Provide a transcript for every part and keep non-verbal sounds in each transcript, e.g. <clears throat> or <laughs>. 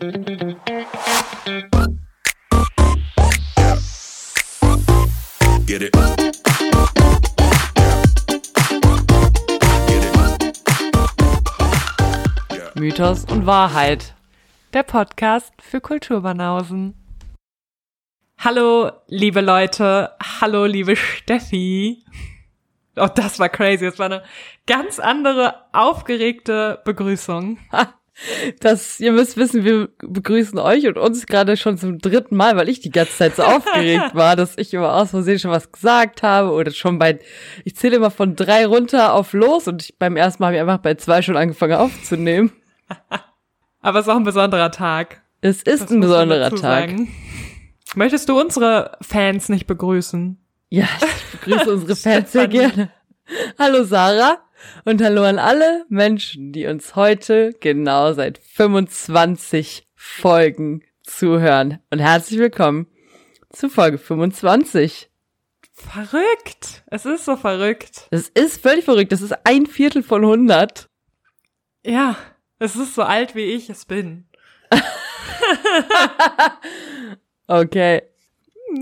Get it. Mythos und Wahrheit. Der Podcast für Kulturbanausen. Hallo, liebe Leute. Hallo, liebe Steffi. Oh, das war crazy. Das war eine ganz andere, aufgeregte Begrüßung. <laughs> Das, ihr müsst wissen, wir begrüßen euch und uns gerade schon zum dritten Mal, weil ich die ganze Zeit so aufgeregt war, dass ich immer aus Versehen schon was gesagt habe oder schon bei, ich zähle immer von drei runter auf los und ich, beim ersten Mal habe ich einfach bei zwei schon angefangen aufzunehmen. <laughs> Aber es ist auch ein besonderer Tag. Es ist Das ein besonderer Tag. sagen. Möchtest du unsere Fans nicht begrüßen? Ja, ich begrüße unsere Fans sehr gerne. Hallo Sarah und hallo an alle Menschen, die uns heute genau seit 25 Folgen zuhören. Und herzlich willkommen zu Folge 25. Verrückt. Es ist so verrückt. Das ist völlig verrückt. Das ist ein Viertel von 100. Ja, es ist so alt, wie ich es bin. <laughs> Okay.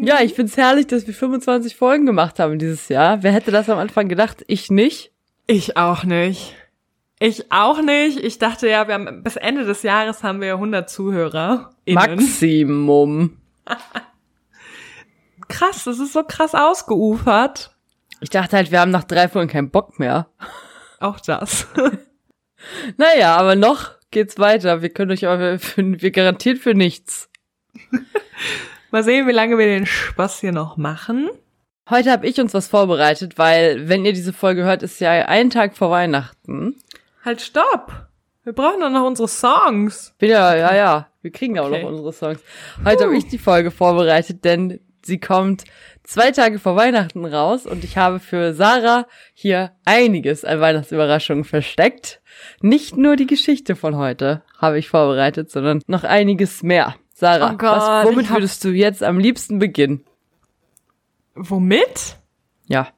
Ja, ich find's herrlich, dass wir 25 Folgen gemacht haben dieses Jahr. Wer hätte das am Anfang gedacht? Ich nicht. Ich auch nicht. Ich auch nicht. Ich dachte ja, wir haben bis Ende des Jahres haben wir 100 Zuhörer. Maximum. <laughs> Krass, das ist so krass ausgeufert. Ich dachte halt, wir haben nach drei Folgen keinen Bock mehr. Auch das. <laughs> Naja, aber noch geht's weiter. Wir können euch aber, für, wir garantiert für nichts. Mal sehen, wie lange wir den Spaß hier noch machen. Heute habe ich uns was vorbereitet, weil, wenn ihr diese Folge hört, ist ja ein Tag vor Weihnachten. Halt, stopp. Wir brauchen doch noch unsere Songs. Ja, ja, ja. Wir kriegen ja auch Okay. noch unsere Songs. Heute habe ich die Folge vorbereitet, denn sie kommt zwei Tage vor Weihnachten raus und ich habe für Sarah hier einiges an Weihnachtsüberraschungen versteckt. Nicht nur die Geschichte von heute habe ich vorbereitet, sondern noch einiges mehr. Sarah, Oh Gott, was, womit würdest du jetzt am liebsten beginnen? Womit? Ja.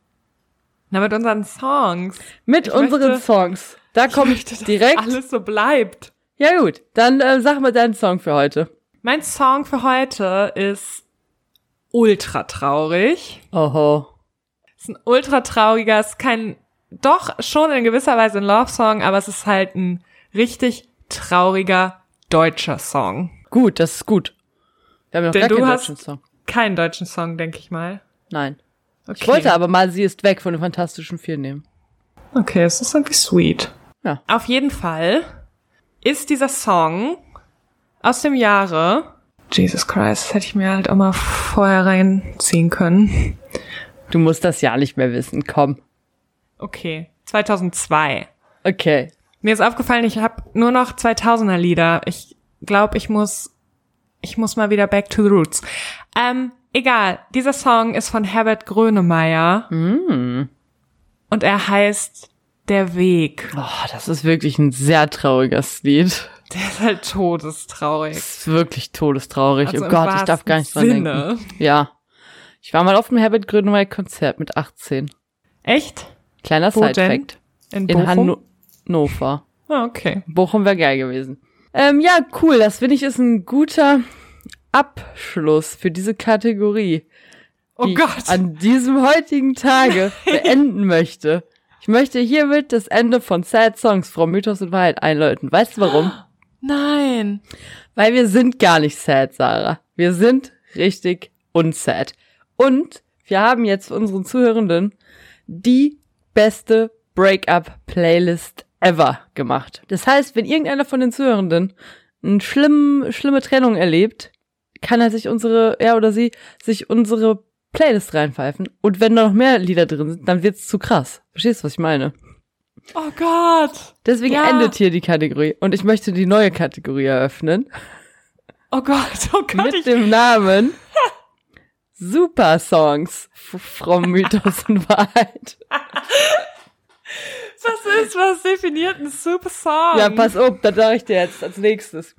Na, mit unseren Songs. Mit Ich unseren möchte- Songs. Da Ich kommt möchte, dass direkt. alles so bleibt. Ja gut, dann äh, sag mal deinen Song für heute. Mein Song für heute ist ultra traurig. Oho. ist ein ultra trauriger, ist kein, doch schon in gewisser Weise ein Love-Song, aber es ist halt ein richtig trauriger deutscher Song. Gut, das ist gut. Wir haben noch Denn gar du keinen hast- deutschen Song. Keinen deutschen Song, denke ich mal. Nein. Okay. Ich wollte aber mal Sie ist weg von den Fantastischen Vier nehmen. Okay, es ist irgendwie sweet. Ja. Auf jeden Fall ist dieser Song aus dem Jahre. Jesus Christ, das hätte ich mir halt auch mal vorher reinziehen können. Du musst das ja nicht mehr wissen, komm. Okay, 2002. Okay. Mir ist aufgefallen, ich habe nur noch 2000er Lieder. Ich glaube, ich muss, ich muss mal wieder back to the roots. Ähm, egal. Dieser Song ist von Herbert Grönemeyer Mm. und er heißt Der Weg. Oh, das ist wirklich ein sehr trauriges Lied. Der ist halt todestraurig. Das ist wirklich todestraurig. Also oh Gott, ich darf gar nicht dran Sinne. denken. Ja. Ich war mal auf dem Herbert Grönemeyer Konzert mit 18. Echt? Kleiner? Side-Fact. In In Bochum? Hannover. Ah, okay. Bochum wäre geil gewesen. Ähm, ja, cool. Das finde ich ist ein guter Abschluss für diese Kategorie. Oh die Gott. ich an diesem heutigen Tage <laughs> beenden möchte. Ich möchte hiermit das Ende von Sad Songs Frau Mythos und Wahrheit einläuten. Weißt du warum? <gasps> Nein. Weil wir sind gar nicht sad, Sarah. Wir sind richtig unsad. Und wir haben jetzt für unseren Zuhörenden die beste Breakup-Playlist ever gemacht. Das heißt, wenn irgendeiner von den Zuhörenden eine schlimm, schlimme Trennung erlebt, kann er sich unsere, er oder sie, sich unsere Playlist reinpfeifen. Und wenn da noch mehr Lieder drin sind, dann wird's zu krass. Verstehst du, was ich meine? Oh Gott. Deswegen Ja. endet hier die Kategorie. Und ich möchte die neue Kategorie eröffnen. Oh Gott. Oh Gott. mit Ich, dem Namen Super Songs Frau Mythos und Wahrheit. <laughs> was ist, was definiert ein super Song? Ja, pass auf, da sag ich dir jetzt als nächstes.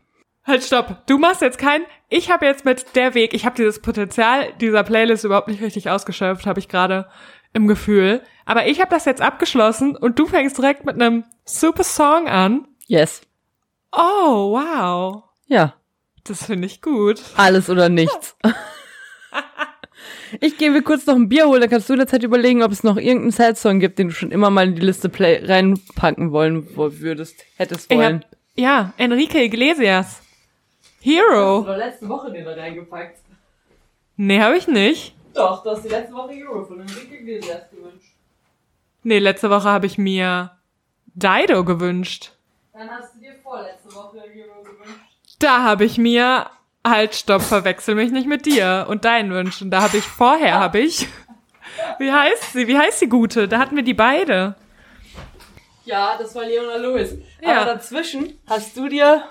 Halt, stopp. Du machst jetzt kein. Ich habe jetzt mit der Weg. Ich habe dieses Potenzial dieser Playlist überhaupt nicht richtig ausgeschöpft, habe ich gerade im Gefühl. Aber ich habe das jetzt abgeschlossen und du fängst direkt mit einem super Song an. Yes. Oh, wow. Ja. Das finde ich gut. Alles oder nichts. <laughs> Ich gehe mir kurz noch ein Bier holen, dann kannst du in der Zeit überlegen, ob es noch irgendeinen Sad-Song gibt, den du schon immer mal in die Liste play reinpacken wollen wo- würdest, hättest wollen. hab, ja, Enrique Iglesias. Hero. doch letzte Woche den da reingepackt. Nee, habe ich nicht. Doch, du hast die letzte Woche Euro von Enrique Iglesias gewünscht. Nee, letzte Woche habe ich mir Dido gewünscht. Dann hast du dir vorletzte Woche Euro gewünscht. Da habe ich mir halt stopp, verwechsel mich nicht mit dir und deinen Wünschen. Da habe ich vorher habe ich <laughs> Wie heißt sie? Wie heißt die gute? Da hatten wir die beide. Ja, das war Leona Lewis. Ja. Aber dazwischen hast du dir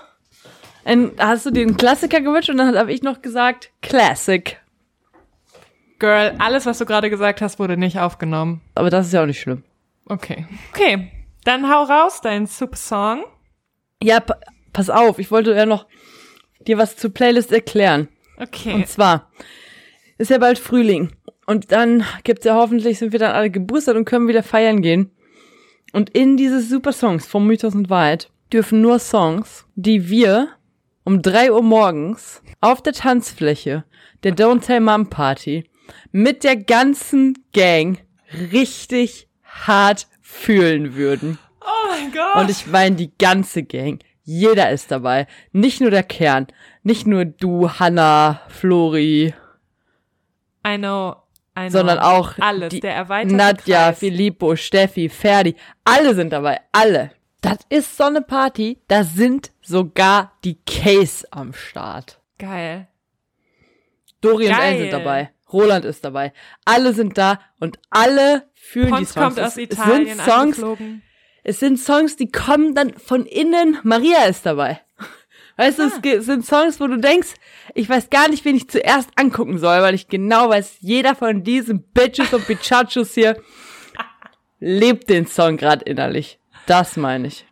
ein, hast du dir einen Klassiker gewünscht und dann habe ich noch gesagt Classic. Girl, alles was du gerade gesagt hast, wurde nicht aufgenommen. Aber das ist ja auch nicht schlimm. Okay. Okay, dann hau raus deinen Super Song. Ja, pa pass auf, ich wollte ja noch dir was zur Playlist erklären. Okay. Und zwar ist ja bald Frühling und dann gibt's ja hoffentlich sind wir dann alle geboostert und können wieder feiern gehen. Und in diese Super Songs vom Mythos und Wahrheit dürfen nur Songs, die wir um drei Uhr morgens auf der Tanzfläche der Don't Tell Mom Party mit der ganzen Gang richtig hart fühlen würden. oh mein Gott. Und ich meine die ganze Gang. Jeder ist dabei. Nicht nur der Kern. Nicht nur du, Hannah, Flori, I know. I know. sondern auch alles. die der erweiterte Nadja, Kreis. Filippo, Steffi, Ferdi. Alle sind dabei. Alle. Das ist so eine Party. Da sind sogar die Case am Start. Geil. Dorian und Geil. Sind dabei. Roland ist dabei. Alle sind da und alle fühlen die Pons Songs. kommt aus es, Italien es sind Songs. Es sind Songs, die kommen dann von innen. Maria ist dabei. Weißt du, es es sind Songs, wo du denkst, ich weiß gar nicht, wen ich zuerst angucken soll, weil ich genau weiß, jeder von diesen Bitches und Bichachos hier <laughs> lebt den Song gerade innerlich. Das meine ich.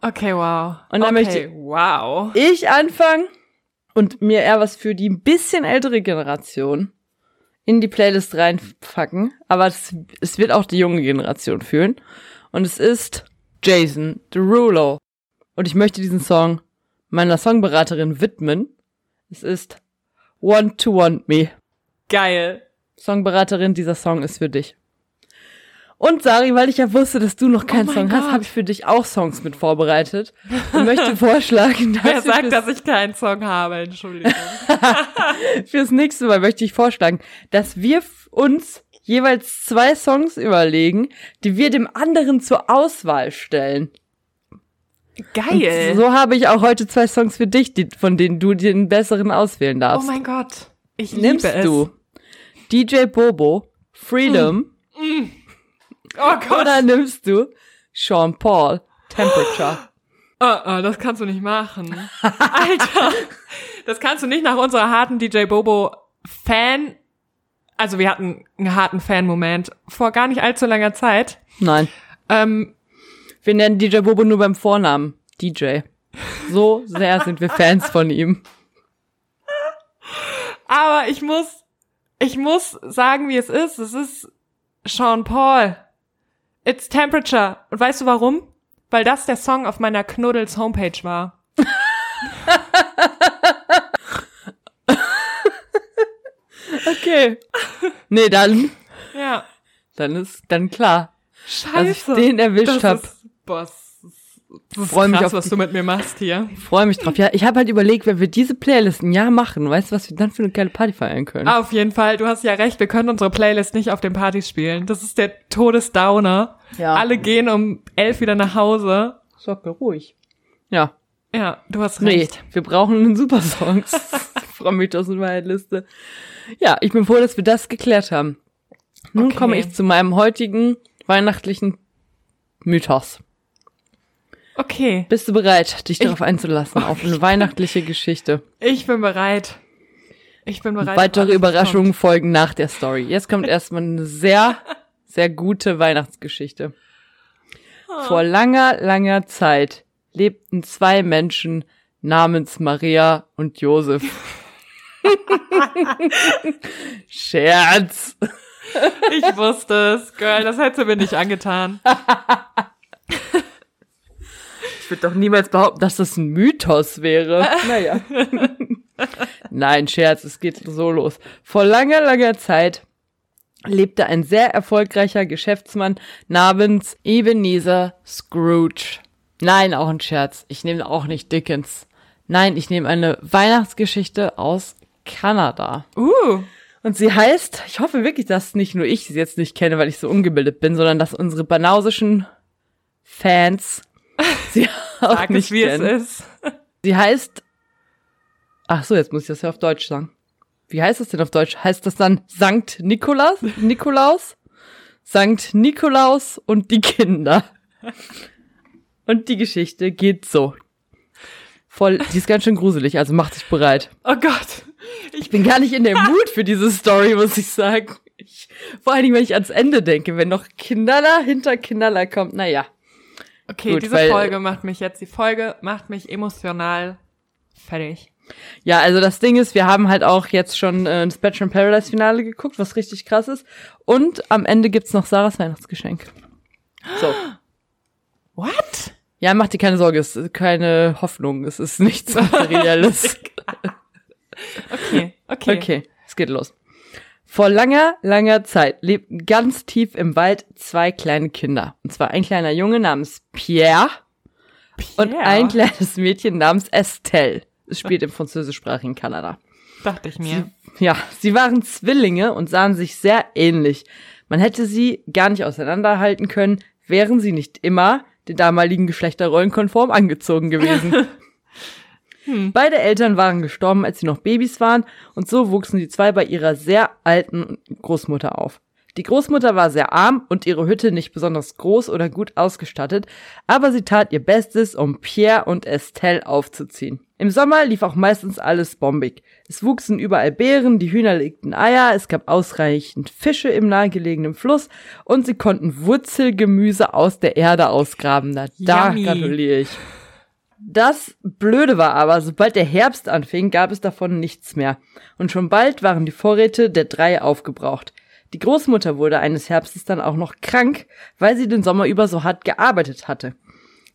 Okay, wow. Und dann okay, möchte ich- wow. Ich anfangen und mir eher was für die ein bisschen ältere Generation in die Playlist reinpacken, aber es, es wird auch die junge Generation fühlen. Und es ist Jason Derulo. Und ich möchte diesen Song meiner Songberaterin widmen. Es ist Want to Want Me. Geil. Songberaterin, dieser Song ist für dich. Und Sari, weil ich ja wusste, dass du noch keinen Oh Song hast, habe ich für dich auch Songs mit vorbereitet und möchte <laughs> vorschlagen, dass Wer sagt, dass ich keinen Song habe? Entschuldigung. <laughs> Fürs nächste Mal möchte ich vorschlagen, dass wir uns jeweils zwei Songs überlegen, die wir dem anderen zur Auswahl stellen. Geil. Und so habe ich auch heute zwei Songs für dich, die, von denen du den besseren auswählen oh darfst. mein Gott. Ich Nimmst liebe es. du DJ Bobo, Freedom, Oh Gott. oder nimmst du Sean Paul, Temperature? <gasps> Oh, oh, das kannst du nicht machen. Alter. Das kannst du nicht nach unserer harten DJ Bobo Fan. Also wir hatten einen harten Fan-Moment vor gar nicht allzu langer Zeit. Nein, Ähm, wir nennen DJ Bobo nur beim Vornamen DJ. So sehr sind wir Fans von ihm. aber ich muss, ich muss sagen, wie es ist. Es ist Sean Paul. It's Temperature. Und weißt du warum? Weil das der Song auf meiner Knuddels Homepage war. Okay. Nee, dann, Ja. dann ist dann klar. dass ich Scheiße. den erwischt das hab. Ist, boah, das ist, das ist Freu mich auf was die- du mit mir machst hier. Freue mich drauf. Ja, ich habe halt überlegt, wenn wir diese Playlist ein Jahr machen, weißt du, was wir dann für eine geile Party feiern können? Auf jeden Fall, du hast ja recht, wir können unsere Playlist nicht auf den Partys spielen. Das ist der Todesdowner. Ja. Alle gehen um elf wieder nach Hause. Socke ruhig. Ja. Ja, du hast Nee, recht. wir brauchen einen super Songs. <laughs> Frau Mythos und Wahrheitliste. Ja, ich bin froh, dass wir das geklärt haben. Nun Okay. komme ich zu meinem heutigen weihnachtlichen Mythos. Okay, Bist du bereit, dich darauf einzulassen, auf eine weihnachtliche Geschichte? ich bin bereit. Ich bin bereit. Weitere Überraschungen folgen nach der Story. Jetzt kommt erstmal eine sehr, sehr gute Weihnachtsgeschichte. Vor langer, langer Zeit lebten zwei Menschen namens Maria und Josef. <laughs> Scherz. kommt. Ich wusste es, Girl, das hättest du mir nicht angetan. <laughs> Ich würde doch niemals behaupten, dass das ein Mythos wäre. <laughs> Naja. Nein, Scherz, es geht so los. Vor langer, langer Zeit lebte ein sehr erfolgreicher Geschäftsmann namens Ebenezer Scrooge. Nein, auch ein Scherz. Ich nehme auch nicht Dickens. Nein, ich nehme eine Weihnachtsgeschichte aus Kanada. Uh. Und sie heißt, ich hoffe wirklich, dass nicht nur ich sie jetzt nicht kenne, weil ich so ungebildet bin, sondern dass unsere banausischen Fans <laughs> sie auch Sag nicht es, wie kennen. es ist. Sie heißt, ach so, jetzt muss ich das ja auf Deutsch sagen. Wie heißt das denn auf Deutsch? Heißt das dann Sankt Nikolaus? Nikolaus? Sankt Nikolaus und die Kinder. Und die Geschichte geht so. Voll, die ist ganz schön gruselig, also macht sich bereit. Oh Gott. Ich bin gar nicht in der Mut für diese Story, muss ich sagen. Ich, vor allen Dingen, wenn ich ans Ende denke, wenn noch Kinderler hinter Kinderler kommt, naja. Okay, Gut, diese weil- Folge macht mich jetzt, die Folge macht mich emotional fertig. Ja, also das Ding ist, wir haben halt auch jetzt schon äh, das Bachelor in Paradise Finale geguckt, was richtig krass ist. Und am Ende gibt's noch Sarahs Weihnachtsgeschenk. So. What? Ja, mach dir keine Sorge, es ist keine Hoffnung, es ist nichts <laughs> Materielles. Okay, okay. Okay, es geht los. Vor langer, langer Zeit lebten ganz tief im Wald zwei kleine Kinder. Und zwar ein kleiner Junge namens Pierre und Pierre. ein kleines Mädchen namens Estelle. Es spielt im französischsprachigen Kanada. Dachte ich mir. Ja, sie waren Zwillinge und sahen sich sehr ähnlich. Man hätte sie gar nicht auseinanderhalten können, wären sie nicht immer den damaligen Geschlechterrollen konform angezogen gewesen. <laughs> Beide Eltern waren gestorben, als sie noch Babys waren, und so wuchsen die zwei bei ihrer sehr alten Großmutter auf. Die Großmutter war sehr arm und ihre Hütte nicht besonders groß oder gut ausgestattet, aber sie tat ihr Bestes, um Pierre und Estelle aufzuziehen. Im Sommer lief auch meistens alles bombig. Es wuchsen überall Beeren, die Hühner legten Eier, es gab ausreichend Fische im nahegelegenen Fluss und sie konnten Wurzelgemüse aus der Erde ausgraben. Na, da Yummy. gratuliere ich. Das Blöde war aber, sobald der Herbst anfing, gab es davon nichts mehr. Und schon bald waren die Vorräte der drei aufgebraucht. Die Großmutter wurde eines Herbstes dann auch noch krank, weil sie den Sommer über so hart gearbeitet hatte.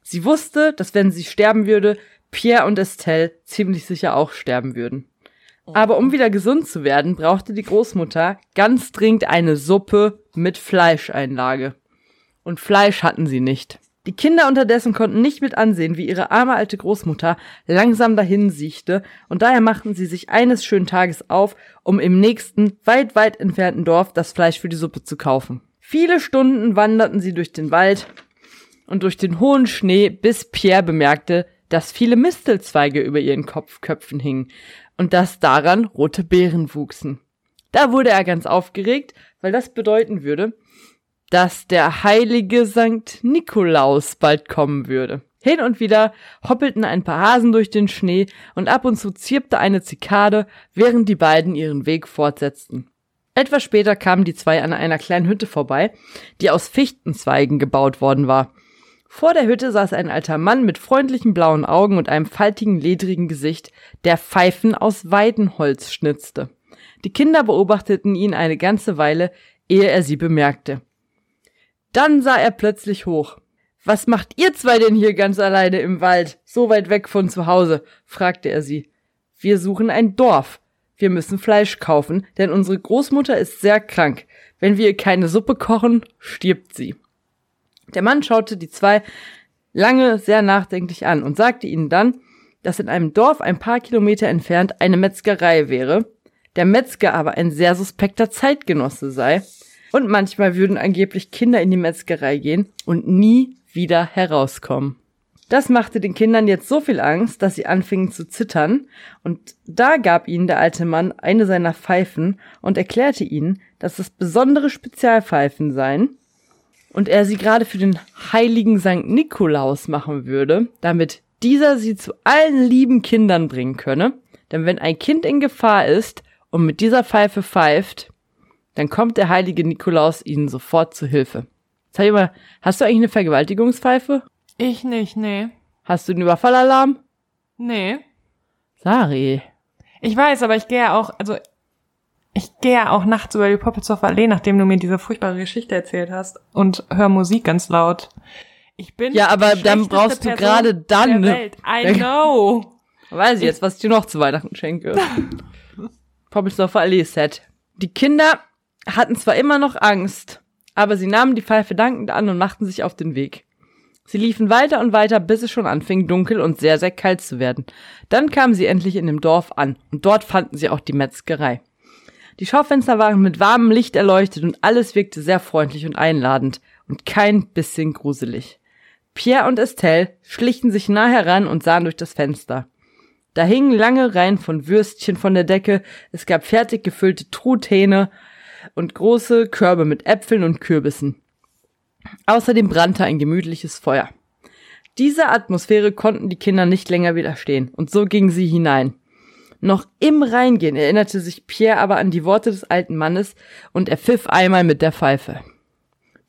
Sie wusste, dass wenn sie sterben würde, Pierre und Estelle ziemlich sicher auch sterben würden. Aber um wieder gesund zu werden, brauchte die Großmutter ganz dringend eine Suppe mit Fleischeinlage. Und Fleisch hatten sie nicht. Die Kinder unterdessen konnten nicht mit ansehen, wie ihre arme alte Großmutter langsam dahin siechte, und daher machten sie sich eines schönen Tages auf, um im nächsten, weit, weit entfernten Dorf das Fleisch für die Suppe zu kaufen. Viele Stunden wanderten sie durch den Wald und durch den hohen Schnee, bis Pierre bemerkte, dass viele Mistelzweige über ihren Kopfköpfen hingen und dass daran rote Beeren wuchsen. Da wurde er ganz aufgeregt, weil das bedeuten würde, dass der heilige Sankt Nikolaus bald kommen würde. Hin und wieder hoppelten ein paar Hasen durch den Schnee und ab und zu zirpte eine Zikade, während die beiden ihren Weg fortsetzten. Etwas später kamen die zwei an einer kleinen Hütte vorbei, die aus Fichtenzweigen gebaut worden war. Vor der Hütte saß ein alter Mann mit freundlichen blauen Augen und einem faltigen, ledrigen Gesicht, der Pfeifen aus Weidenholz schnitzte. Die Kinder beobachteten ihn eine ganze Weile, ehe er sie bemerkte. Dann sah er plötzlich hoch. Was macht ihr zwei denn hier ganz alleine im Wald, so weit weg von zu Hause? fragte er sie. Wir suchen ein Dorf. Wir müssen Fleisch kaufen, denn unsere Großmutter ist sehr krank. Wenn wir keine Suppe kochen, stirbt sie. Der Mann schaute die zwei lange sehr nachdenklich an und sagte ihnen dann, dass in einem Dorf ein paar Kilometer entfernt eine Metzgerei wäre, der Metzger aber ein sehr suspekter Zeitgenosse sei und manchmal würden angeblich Kinder in die Metzgerei gehen und nie wieder herauskommen. Das machte den Kindern jetzt so viel Angst, dass sie anfingen zu zittern, und da gab ihnen der alte Mann eine seiner Pfeifen und erklärte ihnen, dass es besondere Spezialpfeifen seien, und er sie gerade für den heiligen Sankt Nikolaus machen würde, damit dieser sie zu allen lieben Kindern bringen könne, denn wenn ein Kind in Gefahr ist und mit dieser Pfeife pfeift, dann kommt der heilige Nikolaus ihnen sofort zu Hilfe. Sag mal, hast du eigentlich eine Vergewaltigungspfeife? Ich nicht, nee. Hast du einen Überfallalarm? Nee. Sari. Ich weiß, aber ich gehe ja auch, also ich gehe ja auch nachts über die Poppelsdorfer Allee, nachdem du mir diese furchtbare Geschichte erzählt hast und höre Musik ganz laut. Ich bin Ja, aber dann brauchst du gerade dann, Der? Welt. I know. Weiß ich jetzt, was ich dir noch zu Weihnachten schenke. <laughs> Poppelsdorfer Allee-Set. Die Kinder hatten zwar immer noch Angst, aber sie nahmen die Pfeife dankend an und machten sich auf den Weg. Sie liefen weiter und weiter, bis es schon anfing, dunkel und sehr, sehr kalt zu werden. Dann kamen sie endlich in dem Dorf an und dort fanden sie auch die Metzgerei. Die Schaufenster waren mit warmem Licht erleuchtet und alles wirkte sehr freundlich und einladend und kein bisschen gruselig. Pierre und Estelle schlichen sich nah heran und sahen durch das Fenster. Da hingen lange Reihen von Würstchen von der Decke, es gab fertig gefüllte Truthähne und große Körbe mit Äpfeln und Kürbissen. Außerdem brannte ein gemütliches Feuer. Dieser Atmosphäre konnten die Kinder nicht länger widerstehen, und so gingen sie hinein. Noch im Reingehen erinnerte sich Pierre aber an die Worte des alten Mannes, und er pfiff einmal mit der Pfeife.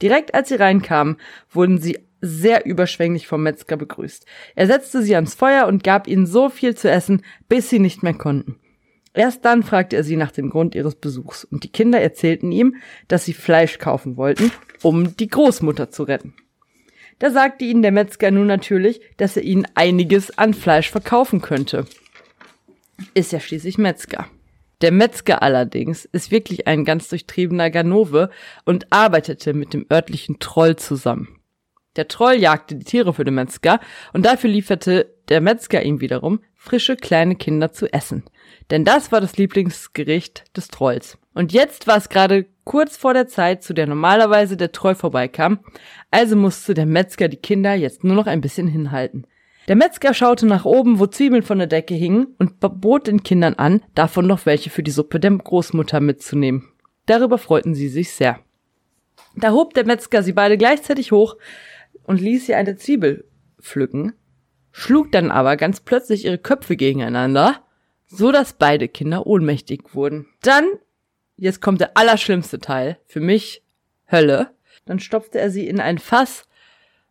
Direkt als sie reinkamen, wurden sie sehr überschwänglich vom Metzger begrüßt. Er setzte sie ans Feuer und gab ihnen so viel zu essen, bis sie nicht mehr konnten. Erst dann fragte er sie nach dem Grund ihres Besuchs, und die Kinder erzählten ihm, dass sie Fleisch kaufen wollten, um die Großmutter zu retten. Da sagte ihnen der Metzger nun natürlich, dass er ihnen einiges an Fleisch verkaufen könnte. Ist ja schließlich Metzger. Der Metzger allerdings ist wirklich ein ganz durchtriebener Ganove und arbeitete mit dem örtlichen Troll zusammen. Der Troll jagte die Tiere für den Metzger und dafür lieferte der Metzger ihm wiederum frische kleine Kinder zu essen. Denn das war das Lieblingsgericht des Trolls. Und jetzt war es gerade kurz vor der Zeit, zu der normalerweise der Troll vorbeikam, also musste der Metzger die Kinder jetzt nur noch ein bisschen hinhalten. Der Metzger schaute nach oben, wo Zwiebeln von der Decke hingen, und bot den Kindern an, davon noch welche für die Suppe der Großmutter mitzunehmen. Darüber freuten sie sich sehr. Da hob der Metzger sie beide gleichzeitig hoch und ließ sie eine Zwiebel pflücken, schlug dann aber ganz plötzlich ihre Köpfe gegeneinander, so dass beide Kinder ohnmächtig wurden. Dann, jetzt kommt der allerschlimmste Teil, für mich Hölle, dann stopfte er sie in ein Fass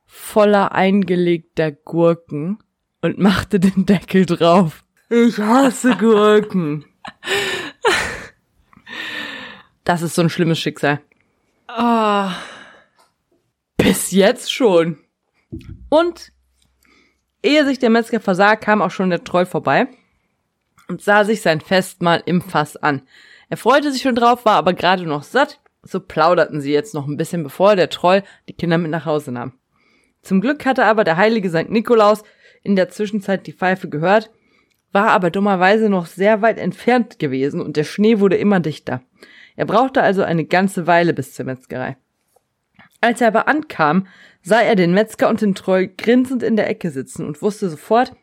voller eingelegter Gurken und machte den Deckel drauf. Ich hasse Gurken. Das ist so ein schlimmes Schicksal. Oh, Bis jetzt schon. Und ehe sich der Metzger versah, kam auch schon der Troll vorbei und sah sich sein Festmahl im Fass an. Er freute sich schon drauf, war aber gerade noch satt, so plauderten sie jetzt noch ein bisschen, bevor der Troll die Kinder mit nach Hause nahm. Zum Glück hatte aber der heilige St. Nikolaus in der Zwischenzeit die Pfeife gehört, war aber dummerweise noch sehr weit entfernt gewesen und der Schnee wurde immer dichter. Er brauchte also eine ganze Weile bis zur Metzgerei. Als er aber ankam, sah er den Metzger und den Troll grinsend in der Ecke sitzen und wusste sofort,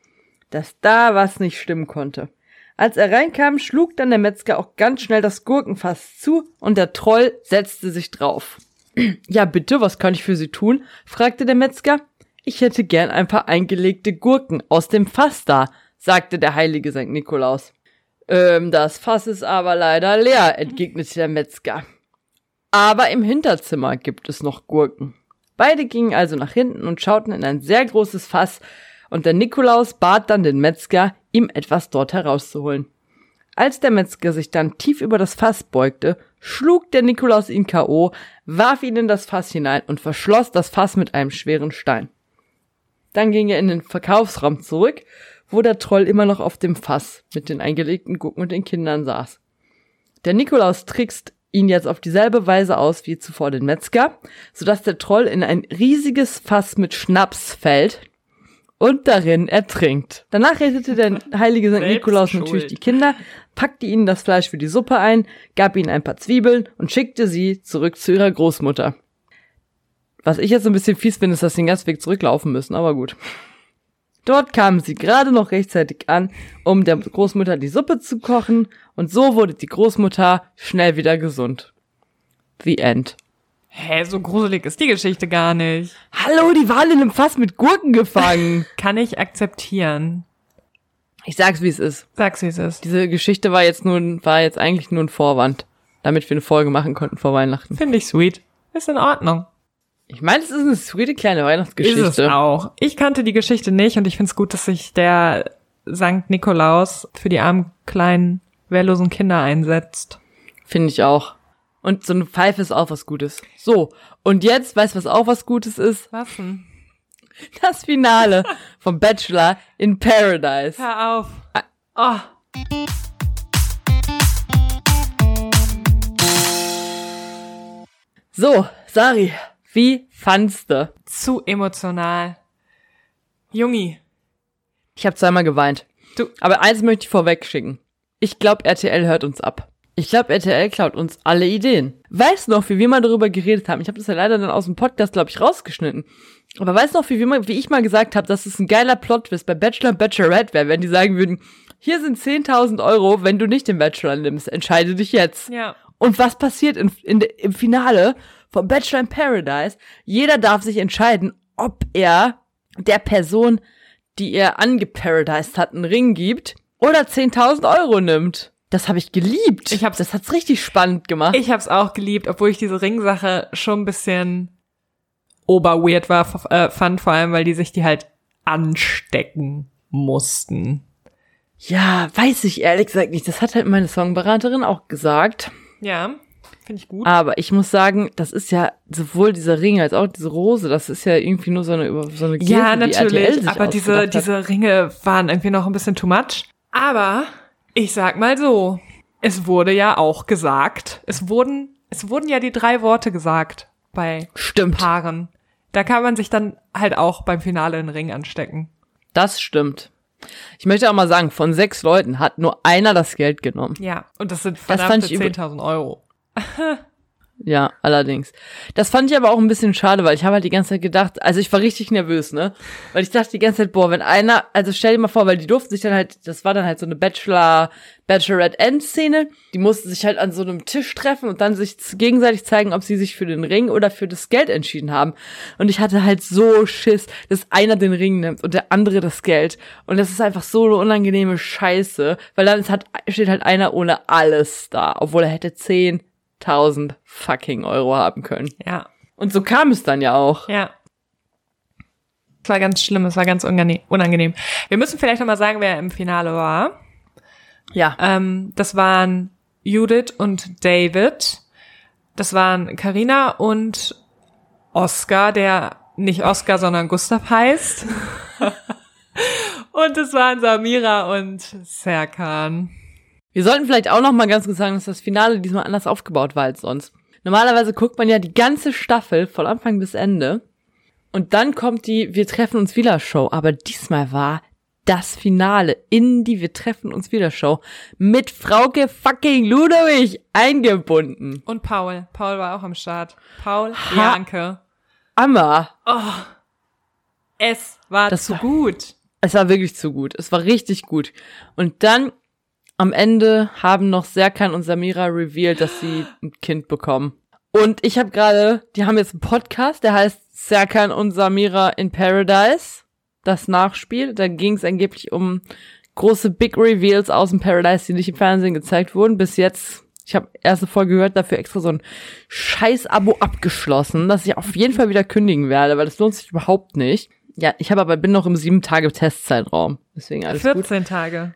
dass da was nicht stimmen konnte. Als er reinkam, schlug dann der Metzger auch ganz schnell das Gurkenfass zu und der Troll setzte sich drauf. <clears throat> Ja, bitte, was kann ich für Sie tun? fragte der Metzger. Ich hätte gern ein paar eingelegte Gurken aus dem Fass da, sagte der heilige St. Nikolaus. Ähm, das Fass ist aber leider leer, entgegnete der Metzger. Aber im Hinterzimmer gibt es noch Gurken. Beide gingen also nach hinten und schauten in ein sehr großes Fass, und der Nikolaus bat dann den Metzger, ihm etwas dort herauszuholen. Als der Metzger sich dann tief über das Fass beugte, schlug der Nikolaus ihn K.O., warf ihn in das Fass hinein und verschloss das Fass mit einem schweren Stein. Dann ging er in den Verkaufsraum zurück, wo der Troll immer noch auf dem Fass mit den eingelegten Gurken und den Kindern saß. Der Nikolaus trickst ihn jetzt auf dieselbe Weise aus wie zuvor den Metzger, sodass der Troll in ein riesiges Fass mit Schnaps fällt und darin ertrinkt. Danach rettete der heilige St. Nikolaus natürlich die Kinder, packte ihnen das Fleisch für die Suppe ein, gab ihnen ein paar Zwiebeln und schickte sie zurück zu ihrer Großmutter. Was ich jetzt so ein bisschen fies finde, ist, dass sie den ganzen Weg zurücklaufen müssen, aber gut. Dort kamen sie gerade noch rechtzeitig an, um der Großmutter die Suppe zu kochen, und so wurde die Großmutter schnell wieder gesund. The End. Hä, so gruselig ist die Geschichte gar nicht. Hallo, die waren in einem Fass mit Gurken gefangen. <laughs> Kann ich akzeptieren. Ich sag's, wie es ist. Sag's, wie es ist. Diese Geschichte war jetzt nur, war jetzt eigentlich nur ein Vorwand, damit wir eine Folge machen konnten vor Weihnachten. Finde ich sweet. Ist in Ordnung. Ich meine, es ist eine sweete kleine Ist es Weihnachtsgeschichte. auch. Ich kannte die Geschichte nicht und ich finde es gut, dass sich der Sankt Nikolaus für die armen, kleinen, wehrlosen Kinder einsetzt. Finde ich auch. Und so eine Pfeife ist auch was Gutes. So, und jetzt, weißt du, was auch was Gutes ist? Was denn? Das Finale vom Bachelor in Paradise. Hör auf. Oh. So, Sari, wie fandst du? Zu emotional. Jungi. Ich habe zweimal geweint. Du. Aber eins möchte ich vorweg schicken. Ich glaube, RTL hört uns ab. Ich glaube, RTL klaut uns alle Ideen. Weißt noch, wie wir mal darüber geredet haben? Ich habe das ja leider dann aus dem Podcast, glaube ich, rausgeschnitten. Aber weißt noch, wie, wir mal, wie ich mal gesagt habe, dass es ein geiler Plot-Twist bei Bachelor und Bachelorette wäre, wenn die sagen würden, hier sind 10.000 Euro, wenn du nicht den Bachelor nimmst, entscheide dich jetzt. Ja. Und was passiert in, in, im Finale vom Bachelor in Paradise? Jeder darf sich entscheiden, ob er der Person, die er angeparadised hat, einen Ring gibt oder 10.000 Euro nimmt. Das habe ich geliebt. Ich hab's- das hat's richtig spannend gemacht. Ich hab's auch geliebt, obwohl ich diese Ringsache schon ein bisschen oberweird war, äh, fand, vor allem, weil die sich die halt anstecken mussten. ja, weiß ich ehrlich gesagt nicht. Das hat halt meine Songberaterin auch gesagt. Ja, finde ich gut. Aber ich muss sagen, das ist ja sowohl dieser Ring als auch diese Rose, das ist ja irgendwie nur so eine, über- so eine Geste, ja, natürlich, aber diese, diese Ringe waren irgendwie noch ein bisschen too much. Aber ich sag mal so, es wurde ja auch gesagt, es wurden, es wurden ja die drei Worte gesagt bei Stimmt. Paaren. Da kann man sich dann halt auch beim Finale einen Ring anstecken. Das stimmt. Ich möchte auch mal sagen, von sechs Leuten hat nur einer das Geld genommen. Ja, und das sind verdammte ich übel- 10.000 Euro. <laughs> Ja, allerdings. Das fand ich aber auch ein bisschen schade, weil ich habe halt die ganze Zeit gedacht, also ich war richtig nervös, ne? Weil ich dachte die ganze Zeit, boah, wenn einer, also stell dir mal vor, weil die durften sich dann halt, das war dann halt so eine Bachelor, Bachelorette End-Szene, die mussten sich halt an so einem Tisch treffen und dann sich gegenseitig zeigen, ob sie sich für den Ring oder für das Geld entschieden haben. Und ich hatte halt so Schiss, dass einer den Ring nimmt und der andere das Geld. Und das ist einfach so eine unangenehme Scheiße, weil dann ist halt, steht halt einer ohne alles da, obwohl er hätte 10.000 fucking Euro haben können. Ja, Und so kam es dann ja auch. ja. Es war ganz schlimm, es war ganz unangenehm. Wir müssen vielleicht nochmal sagen, wer im Finale war. Ja. Ähm, das waren Judith und David. Das waren Karina und Oscar, der nicht Oscar, sondern Gustav heißt. <laughs> und es waren Samira und Serkan. Wir sollten vielleicht auch noch mal ganz kurz sagen, dass das Finale diesmal anders aufgebaut war als sonst. Normalerweise guckt man ja die ganze Staffel von Anfang bis Ende. Und dann kommt die Wir treffen uns wieder Show. Aber diesmal war das Finale in die Wir treffen uns wieder Show mit Frauke fucking Ludwig eingebunden. Und Paul. Paul war auch am Start. Paul Ha- Janke. Amma. Es war Das zu war- gut. Es war wirklich zu gut. Es war richtig gut. Und dann am Ende haben noch Serkan und Samira revealed, dass sie ein Kind bekommen. Und ich habe gerade, die haben jetzt einen Podcast, der heißt Serkan und Samira in Paradise. Das Nachspiel. Da ging es angeblich um große Big Reveals aus dem Paradise, die nicht im Fernsehen gezeigt wurden. Bis jetzt, ich habe erste Folge gehört, dafür extra so ein Scheiß-Abo abgeschlossen, dass ich auf jeden Fall wieder kündigen werde, weil das lohnt sich überhaupt nicht. Ja, ich habe aber bin noch im sieben Tage Testzeitraum. Deswegen alles gut. 14 Tage.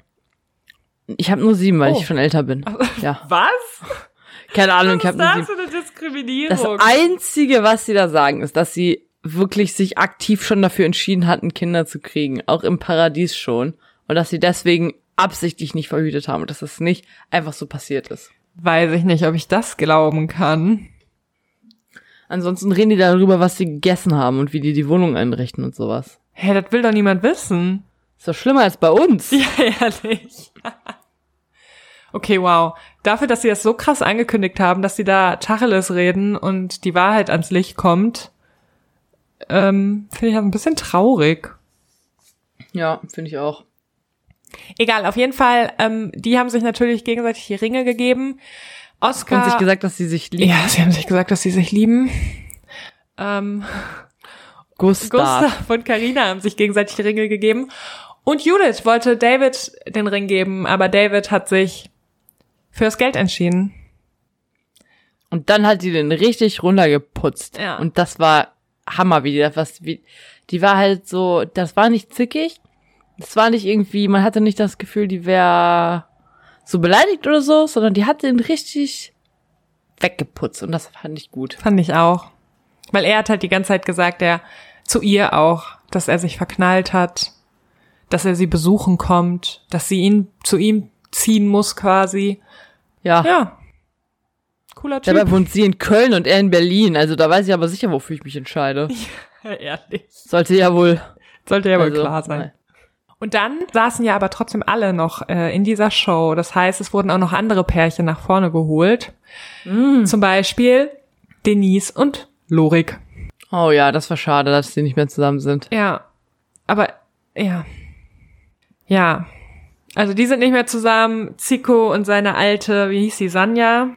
Ich habe nur sieben, weil Oh. ich schon älter bin. <laughs> Ja, Was? keine Ahnung, ich Was habe ist nur das sieben. für eine Diskriminierung? Das einzige, was sie da sagen, ist, dass sie wirklich sich aktiv schon dafür entschieden hatten, Kinder zu kriegen, auch im Paradies schon, und dass sie deswegen absichtlich nicht verhütet haben und dass das nicht einfach so passiert ist. Weiß ich nicht, ob ich das glauben kann. Ansonsten reden die darüber, was sie gegessen haben und wie die die Wohnung einrichten und sowas. Hä, das will doch niemand wissen. Ist doch schlimmer als bei uns. <laughs> Ja, ehrlich. Okay, wow. Dafür, dass sie das so krass angekündigt haben, dass sie da Tacheles reden und die Wahrheit ans Licht kommt, ähm, finde ich das ein bisschen traurig. Ja, finde ich auch. Egal, auf jeden Fall, ähm, die haben sich natürlich gegenseitig die Ringe gegeben. Oscar. Und sich gesagt, dass sie sich lieben. ja, sie haben sich gesagt, dass sie sich lieben. Ähm, Gustav. Gustav und Karina haben sich gegenseitig die Ringe gegeben. Und Judith wollte David den Ring geben, aber David hat sich fürs Geld entschieden. Und dann hat sie den richtig runtergeputzt. Ja. Und das war Hammer, wie die das, was, wie, die war halt so, das war nicht zickig. Das war nicht irgendwie, man hatte nicht das Gefühl, die wäre so beleidigt oder so, sondern die hat den richtig weggeputzt. Und das fand ich gut. Fand ich auch. Weil er hat halt die ganze Zeit gesagt, er zu ihr auch, dass er sich verknallt hat, dass er sie besuchen kommt, dass sie ihn zu ihm ziehen muss quasi. Ja. Ja. Cooler Typ. Dabei wohnt sie in Köln und er in Berlin. Also da weiß ich aber sicher, wofür ich mich entscheide. <laughs> Ehrlich. Sollte ja wohl. Sollte ja wohl also, klar sein. nein. Und dann saßen ja aber trotzdem alle noch äh, in dieser Show. Das heißt, es wurden auch noch andere Pärchen nach vorne geholt. Zum Beispiel Denise und Lorik. Oh ja, das war schade, dass sie nicht mehr zusammen sind. Ja. Aber ja. Ja. Also die sind nicht mehr zusammen. Zico und seine alte, wie hieß sie, Sanja?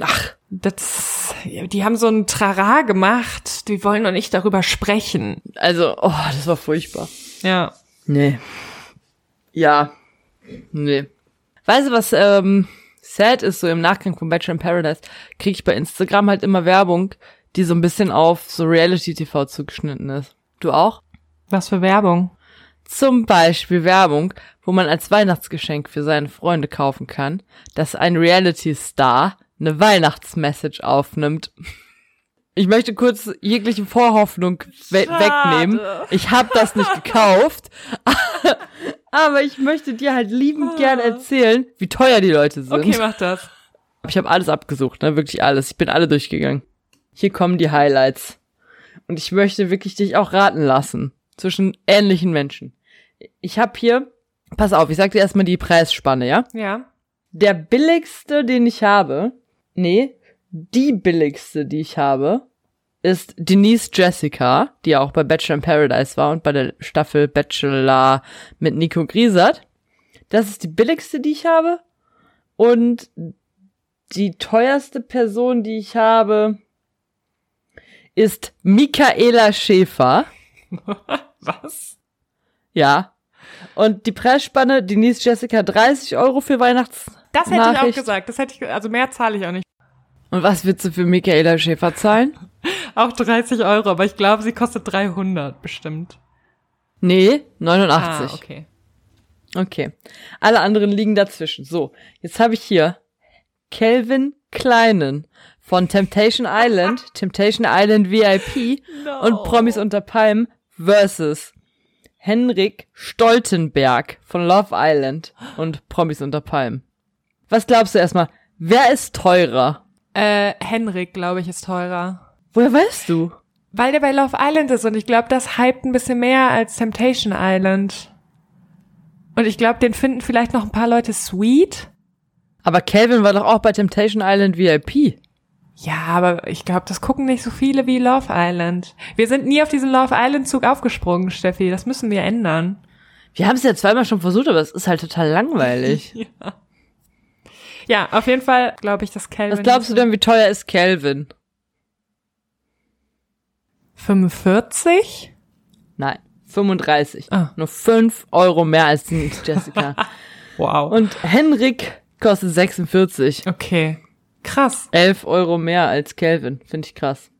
Ach, Das, die haben so ein Trara gemacht. Die wollen noch nicht darüber sprechen. also, oh, das war furchtbar. Ja. Nee. Ja. Nee. Weißt du, was ähm, sad ist, so im Nachgang von Bachelor in Paradise, kriege ich bei Instagram halt immer Werbung, die so ein bisschen auf so Reality-TV zugeschnitten ist. Du auch? Was für Werbung? Zum Beispiel Werbung, wo man als Weihnachtsgeschenk für seine Freunde kaufen kann, dass ein Reality-Star eine Weihnachtsmessage aufnimmt. Ich möchte kurz jegliche Vorhoffnung we Schade. wegnehmen. Ich habe das nicht gekauft, <laughs> aber ich möchte dir halt liebend gern erzählen, wie teuer die Leute sind. Okay, mach das. Ich habe alles abgesucht, ne, wirklich alles. Ich bin alle durchgegangen. Hier kommen die Highlights. Und ich möchte wirklich dich auch raten lassen zwischen ähnlichen Menschen. Ich habe hier, pass auf, ich sag dir erstmal die Preisspanne, ja? Ja. Der billigste, den ich habe, nee, die billigste, die ich habe, ist Denise Jessica, die auch bei Bachelor in Paradise war und bei der Staffel Bachelor mit Nico Griesert. Das ist die billigste, die ich habe. Und die teuerste Person, die ich habe, ist Michaela Schäfer. <laughs> Was? Ja. Und die Preisspanne, Denise Jessica 30 Euro für Weihnachts. Das hätte ich auch gesagt. Das hätte ich, also mehr zahle ich auch nicht. Und was willst du für Michaela Schäfer zahlen? <laughs> Auch 30 Euro, aber ich glaube, sie kostet 300 bestimmt. Nee, 89. Ah, okay. Okay. Alle anderen liegen dazwischen. So, jetzt habe ich hier Kelvin Kleinen von Temptation Island, <laughs> Temptation Island VIP No. und Promis unter Palmen versus Henrik Stoltenberg von Love Island und Promis unter Palmen. Was glaubst du erstmal? Wer ist teurer? Äh, Henrik, glaube ich, ist teurer. Woher weißt du? Weil der bei Love Island ist und ich glaube, das hypt ein bisschen mehr als Temptation Island. Und ich glaube, den finden vielleicht noch ein paar Leute sweet. Aber Kelvin war doch auch bei Temptation Island VIP. Ja, aber ich glaube, das gucken nicht so viele wie Love Island. Wir sind nie auf diesen Love Island Zug aufgesprungen, Steffi. Das müssen wir ändern. Wir haben es ja zweimal schon versucht, aber es ist halt total langweilig. <laughs> Ja, auf jeden Fall glaube ich, dass Calvin. Was glaubst du denn, wie teuer ist Kelvin? 45? Nein, 35. Ah. Nur 5 Euro mehr als die Jessica. <laughs> Wow. Und Henrik kostet 46. okay. Krass. 11 Euro mehr als Kelvin. Finde ich krass.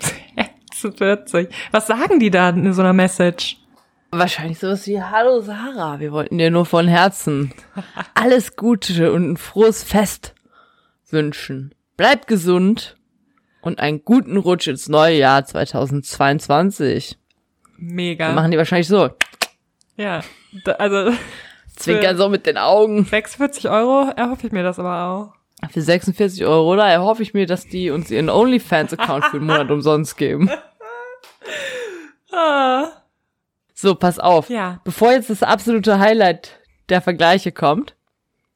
<laughs> 40. Was sagen die da in so einer Message? Wahrscheinlich sowas wie, hallo Sarah, wir wollten dir nur von Herzen <laughs> alles Gute und ein frohes Fest wünschen. Bleib gesund und einen guten Rutsch ins neue Jahr 2022. Mega. Dann machen die wahrscheinlich so, Ja. Da, also zwinkern so mit den Augen. 46 Euro erhoffe ich mir das aber auch. Für 46 Euro, oder? Erhoffe ich mir, dass die uns ihren OnlyFans-Account für einen <laughs> Monat umsonst geben. Ah. So, pass auf. Ja. Bevor jetzt das absolute Highlight der Vergleiche kommt,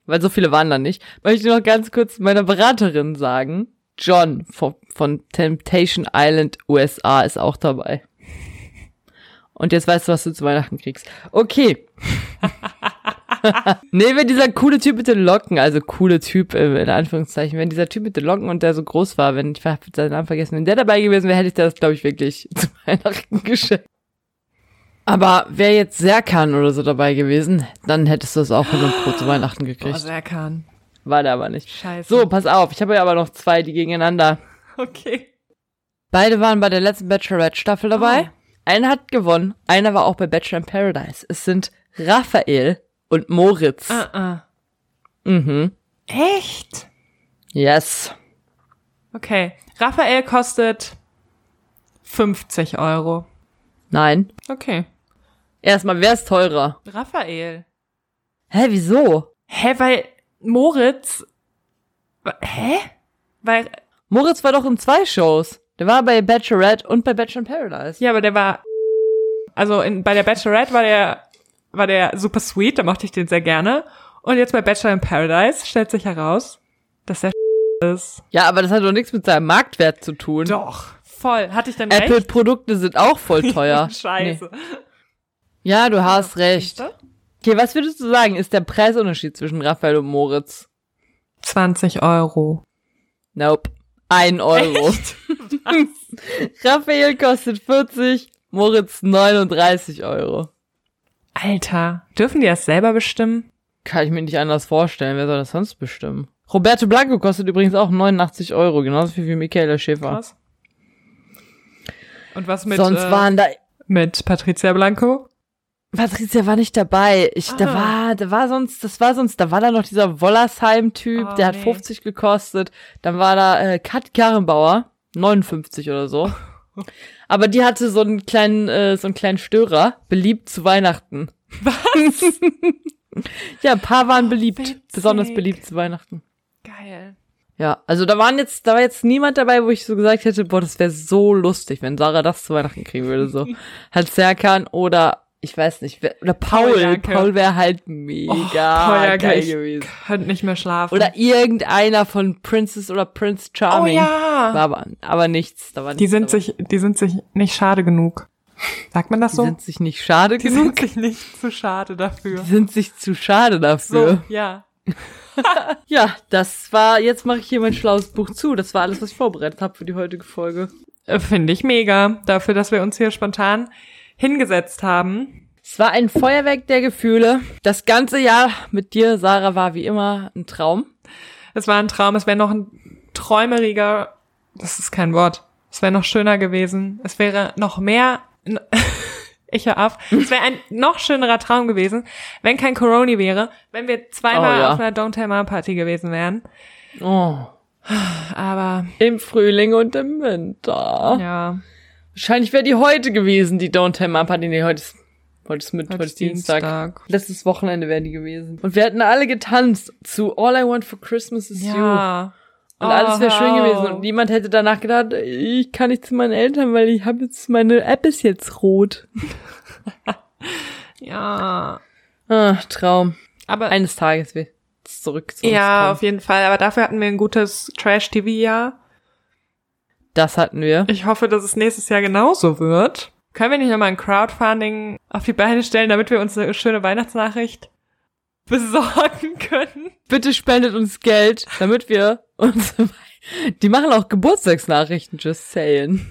weil so viele waren da nicht, möchte ich noch ganz kurz meiner Beraterin sagen. John von, von Temptation Island USA ist auch dabei. Und jetzt weißt du, was du zu Weihnachten kriegst. Okay. <laughs> <laughs> nee, wenn dieser coole Typ mit den Locken, also coole Typ äh, in Anführungszeichen, wenn dieser Typ mit den Locken und der so groß war, wenn ich hab seinen Namen vergessen, wenn der dabei gewesen wäre, hätte ich das, glaube ich, wirklich <laughs> zu Weihnachten geschenkt. Aber wäre jetzt Serkan oder so dabei gewesen, dann hättest du es auch von Pro zu Weihnachten gekriegt. Serkan. War der aber nicht. Scheiße. So, pass auf, ich habe ja aber noch zwei, die gegeneinander. Okay. Beide waren bei der letzten Bachelorette-Staffel dabei. Oh. Einer hat gewonnen, einer war auch bei Bachelor in Paradise. Es sind Raphael und Moritz. Ah, ah. Mhm. Echt? Yes. Okay. Raphael kostet 50 Euro. Nein. Okay. Erstmal, wer ist teurer? Raphael. Hä, wieso? Hä, weil Moritz. Hä? Weil. Moritz war doch in zwei Shows. Der war bei Bachelorette und bei Bachelor in Paradise. Ja, aber der war. Also in, bei der Bachelorette war der war der super sweet, da mochte ich den sehr gerne. Und jetzt bei Bachelor in Paradise stellt sich heraus, dass der <laughs> ist. Ja, aber das hat doch nichts mit seinem Marktwert zu tun. Doch, voll. Hatte ich dann recht? Apple-Produkte sind auch voll <laughs> teuer. Scheiße. Nee. Ja, du hast recht. Okay, was würdest du sagen, ist der Preisunterschied zwischen Raphael und Moritz? 20 Euro. Nope. Ein Euro. Echt? <laughs> Raphael kostet 40, Moritz 39 Euro. Alter, dürfen die das selber bestimmen? Kann ich mir nicht anders vorstellen. Wer soll das sonst bestimmen? Roberto Blanco kostet übrigens auch 89 Euro, genauso viel wie Michaela Schäfer. Krass. Und was mit, Sonst äh, waren da mit Patricia Blanco? Patricia war nicht dabei. Ich, da Ah. war, da war sonst, das war sonst, da war da noch dieser Wollersheim-Typ, Oh, der hat nee. 50 gekostet. Dann war da äh, Kat Karrenbauer, 59 oder so. <laughs> Aber die hatte so einen kleinen, äh, so einen kleinen Störer, beliebt zu Weihnachten. Was? <laughs> Ja, ein paar waren beliebt, Witzig. besonders beliebt zu Weihnachten. Geil. Ja, also da waren jetzt, da war jetzt niemand dabei, wo ich so gesagt hätte, boah, das wäre so lustig, wenn Sarah das zu Weihnachten kriegen würde, so. <laughs> halt Serkan oder, ich weiß nicht, wer, oder Paul. Paul. Paul wäre halt mega Paul Janke, geil ich gewesen. Könnte nicht mehr schlafen. Oder irgendeiner von Princess oder Prince oh Charming. ja. War aber, aber nichts, da war Die nichts sind sich, die sind sich nicht schade genug. Sagt man das die so? sind sich nicht schade die genug. sind sich nicht zu schade dafür. Die sind sich zu schade So, dafür. ja. <laughs> Ja, das war, jetzt mache ich hier mein schlaues Buch zu. Das war alles, was ich vorbereitet habe für die heutige Folge. Äh, Finde ich mega. Dafür, dass wir uns hier spontan hingesetzt haben. Es war ein Feuerwerk der Gefühle. Das ganze Jahr mit dir, Sarah, war wie immer ein Traum. Es war ein Traum. Es wäre noch ein träumeriger, das ist kein Wort. Es wäre noch schöner gewesen. Es wäre noch mehr, <laughs> ich hör auf. Es wäre ein noch schönerer Traum gewesen, wenn kein Corona wäre, wenn wir zweimal Oh ja. auf einer Don't Tell Mom Party gewesen wären. Oh. Aber, Im Frühling und im Winter. ja, Wahrscheinlich wäre die heute gewesen, die Don't Tell Mom Party. Nee, heute ist, heute ist, mit, heute heute ist Dienstag. Dienstag. Letztes Wochenende wäre die gewesen. Und wir hätten alle getanzt zu All I Want for Christmas is You. Ja. Und alles wäre Oh, schön gewesen. Und niemand hätte danach gedacht, ich kann nicht zu meinen Eltern, weil ich habe jetzt, meine App ist jetzt rot. <laughs> Ja. Ah, Traum. Aber, Eines Tages wird es zurück zu uns ja, auf jeden Fall. Aber dafür hatten wir ein gutes Trash-TV-Jahr. Das hatten wir. Ich hoffe, dass es nächstes Jahr genauso wird. Können wir nicht nochmal ein Crowdfunding auf die Beine stellen, damit wir uns eine schöne Weihnachtsnachricht besorgen <laughs> können? Bitte spendet uns Geld, damit wir uns. <laughs> Die machen auch Geburtstagsnachrichten, just saying.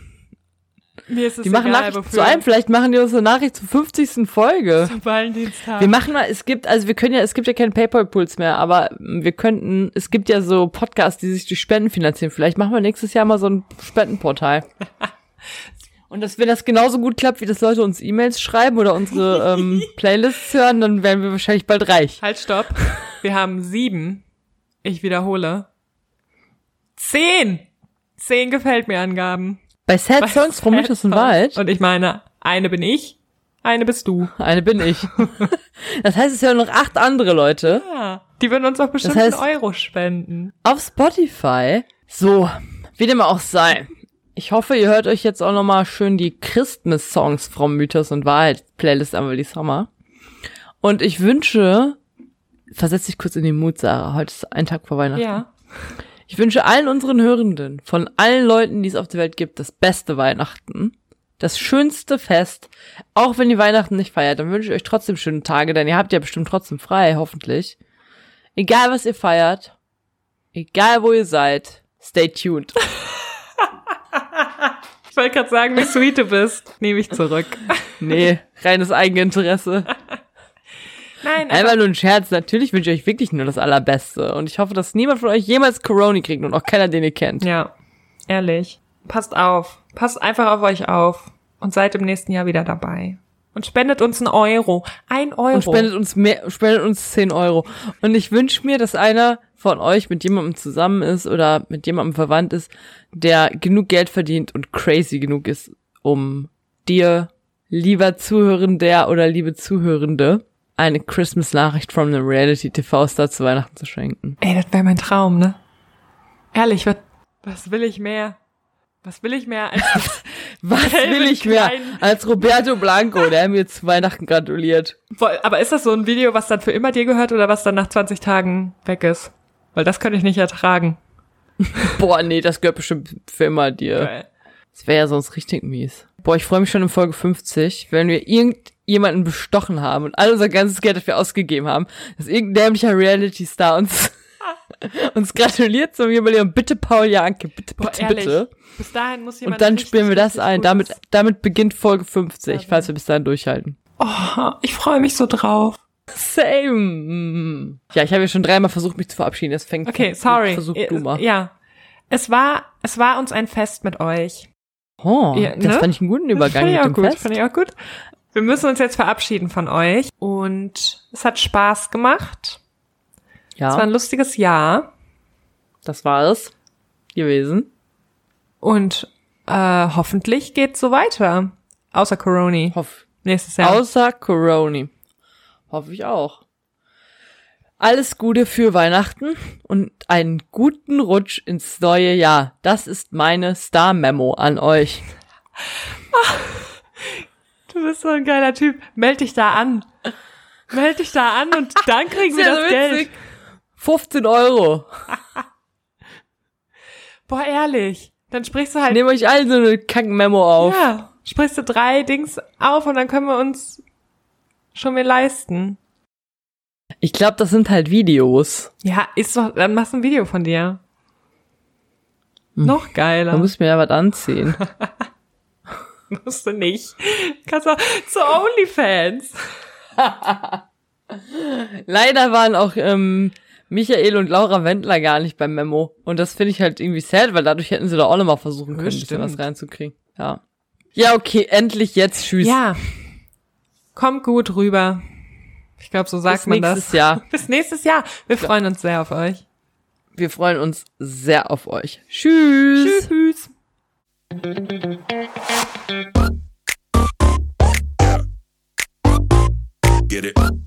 Mir ist es Die machen egal, Nachrichten zu einem, vielleicht machen die uns eine Nachricht zur 50. Folge. Zum Valentinstag. Wir machen mal, es gibt, also wir können ja, es gibt ja keinen PayPal-Puls mehr, aber wir könnten, es gibt ja so Podcasts, die sich durch Spenden finanzieren. Vielleicht machen wir nächstes Jahr mal so ein Spendenportal. <laughs> Und dass, wenn das genauso gut klappt, wie das Leute uns E-Mails schreiben oder unsere ähm, <laughs> Playlists hören, dann werden wir wahrscheinlich bald reich. halt, stopp. Wir haben sieben. Ich wiederhole. Zehn. Zehn gefällt mir Angaben. Bei Sad Bei Songs von Sad Mythos. Wahrheit, Und ich meine, eine bin ich, eine bist du. eine bin ich. <laughs> Das heißt, es hören noch acht andere Leute. Ja. Die würden uns auch bestimmt Das heißt- einen Euro spenden. auf Spotify. So, wie dem auch sei. Ich hoffe, ihr hört euch jetzt auch nochmal schön die Christmas-Songs vom Mythos und Wahrheit Playlist an, weil die Sommer. Und ich wünsche, versetz dich kurz in den Mut, Sarah. Heute ist ein Tag vor Weihnachten. Ja. Ich wünsche allen unseren Hörenden, von allen Leuten, die es auf der Welt gibt, das beste Weihnachten. Das schönste Fest. Auch wenn ihr Weihnachten nicht feiert, dann wünsche ich euch trotzdem schöne Tage, denn ihr habt ja bestimmt trotzdem frei, hoffentlich. Egal was ihr feiert, egal wo ihr seid, stay tuned. <laughs> Ich wollte gerade sagen, wie sweet du bist. Nehme ich zurück. <laughs> Nee, reines Eigeninteresse. Nein, Einfach nur ein Scherz. Natürlich wünsche ich euch wirklich nur das Allerbeste. Und ich hoffe, dass niemand von euch jemals Corona kriegt und auch keiner, den ihr kennt. ja, ehrlich. Passt auf. Passt einfach auf euch auf. Und seid im nächsten Jahr wieder dabei. Und spendet uns einen Euro. Ein Euro. Und spendet uns mehr, spendet uns 10 Euro. Und ich wünsche mir, dass einer von euch mit jemandem zusammen ist oder mit jemandem verwandt ist, der genug Geld verdient und crazy genug ist, um dir lieber Zuhörender oder liebe Zuhörende, eine Christmas-Nachricht from the Reality TV-Star zu Weihnachten zu schenken. Ey, das wäre mein Traum, ne? Ehrlich, was, was will ich mehr? Was will ich mehr als <laughs> Was will ich mehr als Roberto Blanco, der mir zu Weihnachten gratuliert? Aber ist das so ein Video, was dann für immer dir gehört oder was dann nach 20 Tagen weg ist? Weil das könnte ich nicht ertragen. Boah, nee, das gehört bestimmt für immer dir. Geil. Das wäre ja sonst richtig mies. Boah, ich freue mich schon in Folge 50, wenn wir irgendjemanden bestochen haben und all unser ganzes Geld dafür ausgegeben haben, dass irgendein dämlicher Reality-Star uns, <laughs> uns gratuliert zum Jubiläum. Bitte Paul Janke, bitte, Boah, bitte, ehrlich. bitte. Bis dahin muss jemand Und dann richtig, spielen wir das ein. Damit, damit beginnt Folge 50, falls wir bis dahin durchhalten. Oh, ich freue mich so drauf. Same. Ja, ich habe ja schon dreimal versucht, mich zu verabschieden. Jetzt fängt Okay, sorry. Versuch Äh, du mal. Ja. Es war, es war uns ein Fest mit euch. Oh, Ja, das ne? fand ich einen guten Übergang Fand ich auch gut. Fest. Fand ich auch gut. Wir müssen uns jetzt verabschieden von euch. Und es hat Spaß gemacht. Es war Ja, ein lustiges Jahr. das war es gewesen. Und äh, hoffentlich geht's so weiter. Außer Corona. Hoff, Nächstes Jahr. Außer Corona. Hoffe ich auch. Alles Gute für Weihnachten und einen guten Rutsch ins neue Jahr. Das ist meine Star-Memo an euch. <laughs> Du bist so ein geiler Typ. Meld dich da an. Meld dich da an und <laughs> dann kriegen wir das witzig. Geld. 15 Euro. <laughs> Boah, ehrlich. Dann sprichst du halt. Nehmt euch alle so eine Kack-Memo auf. Ja. Sprichst du drei Dings auf und dann können wir uns schon mehr leisten. Ich glaube, das sind halt Videos. Ja, ist doch, dann machst du ein Video von dir. Noch geiler. Da muss mir ja was anziehen. <laughs> musst du nicht. Kannst auch zu OnlyFans. <laughs> Leider waren auch ähm, Michael und Laura Wendler gar nicht beim Memo. Und das finde ich halt irgendwie sad, weil dadurch hätten sie doch auch nochmal versuchen können, ein bisschen was reinzukriegen. Ja. Ja, okay, endlich jetzt. Tschüss. Ja. Kommt gut rüber. Ich glaube, so sagt Bis man nächstes das. Jahr. <laughs> Bis nächstes Jahr. Wir freuen uns sehr auf euch. Wir freuen uns sehr auf euch. Tschüss. Tschüss. Get it.